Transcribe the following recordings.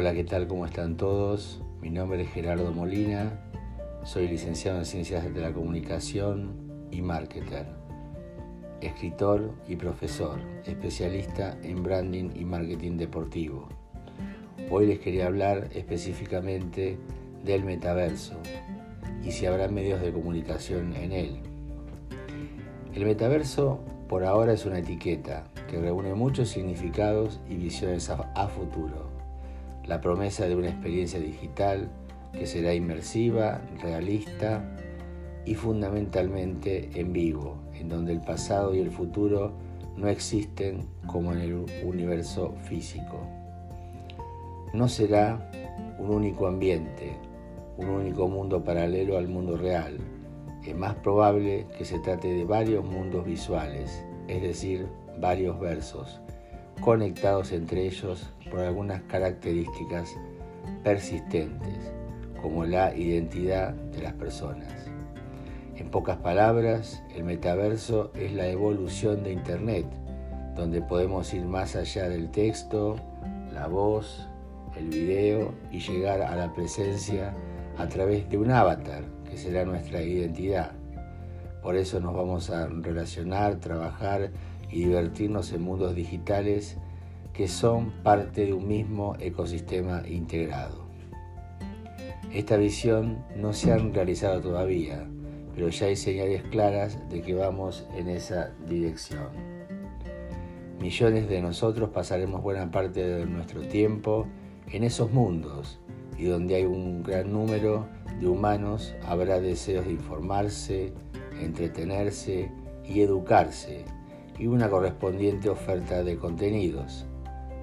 Hola, ¿qué tal? ¿Cómo están todos? Mi nombre es Gerardo Molina, soy licenciado en Ciencias de la Comunicación y Marketer, escritor y profesor, especialista en branding y marketing deportivo. Hoy les quería hablar específicamente del metaverso y si habrá medios de comunicación en él. El metaverso por ahora es una etiqueta que reúne muchos significados y visiones a, futuro la promesa de una experiencia digital que será inmersiva, realista y fundamentalmente en vivo, en donde el pasado y el futuro no existen como en el universo físico. No será un único ambiente, un único mundo paralelo al mundo real. Es más probable que se trate de varios mundos visuales, es decir, varios versos, conectados entre ellos por algunas características persistentes, como la identidad de las personas. En pocas palabras, el metaverso es la evolución de Internet, donde podemos ir más allá del texto, la voz, el video y llegar a la presencia a través de un avatar, que será nuestra identidad. Por eso nos vamos a relacionar, trabajar y divertirnos en mundos digitales que son parte de un mismo ecosistema integrado. Esta visión no se ha realizado todavía, pero ya hay señales claras de que vamos en esa dirección. Millones de nosotros pasaremos buena parte de nuestro tiempo en esos mundos y donde hay un gran número de humanos habrá deseos de informarse, entretenerse y educarse y una correspondiente oferta de contenidos.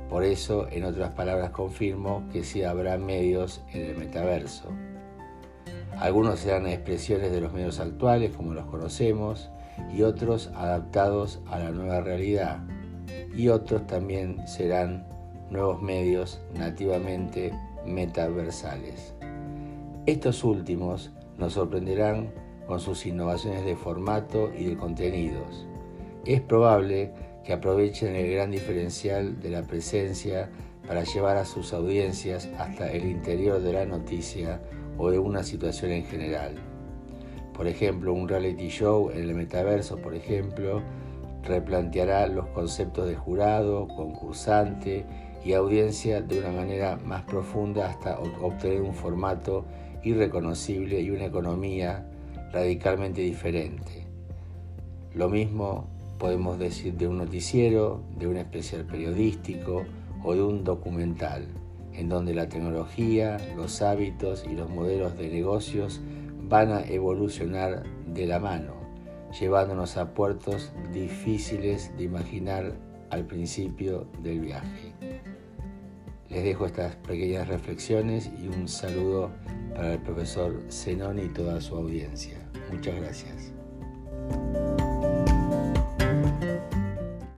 Por eso, en otras palabras, confirmo que sí habrá medios en el metaverso. Algunos serán expresiones de los medios actuales como los conocemos y otros adaptados a la nueva realidad y otros también serán nuevos medios nativamente metaversales. Estos últimos nos sorprenderán con sus innovaciones de formato y de contenidos es probable que aprovechen el gran diferencial de la presencia para llevar a sus audiencias hasta el interior de la noticia o de una situación en general. Por ejemplo, un reality show en el metaverso, por ejemplo, replanteará los conceptos de jurado, concursante y audiencia de una manera más profunda hasta obtener un formato irreconocible y una economía radicalmente diferente. Lo mismo podemos decir de un noticiero, de un especial periodístico o de un documental, en donde la tecnología, los hábitos y los modelos de negocios van a evolucionar de la mano, llevándonos a puertos difíciles de imaginar al principio del viaje. Les dejo estas pequeñas reflexiones y un saludo para el profesor Zenoni y toda su audiencia. Muchas gracias.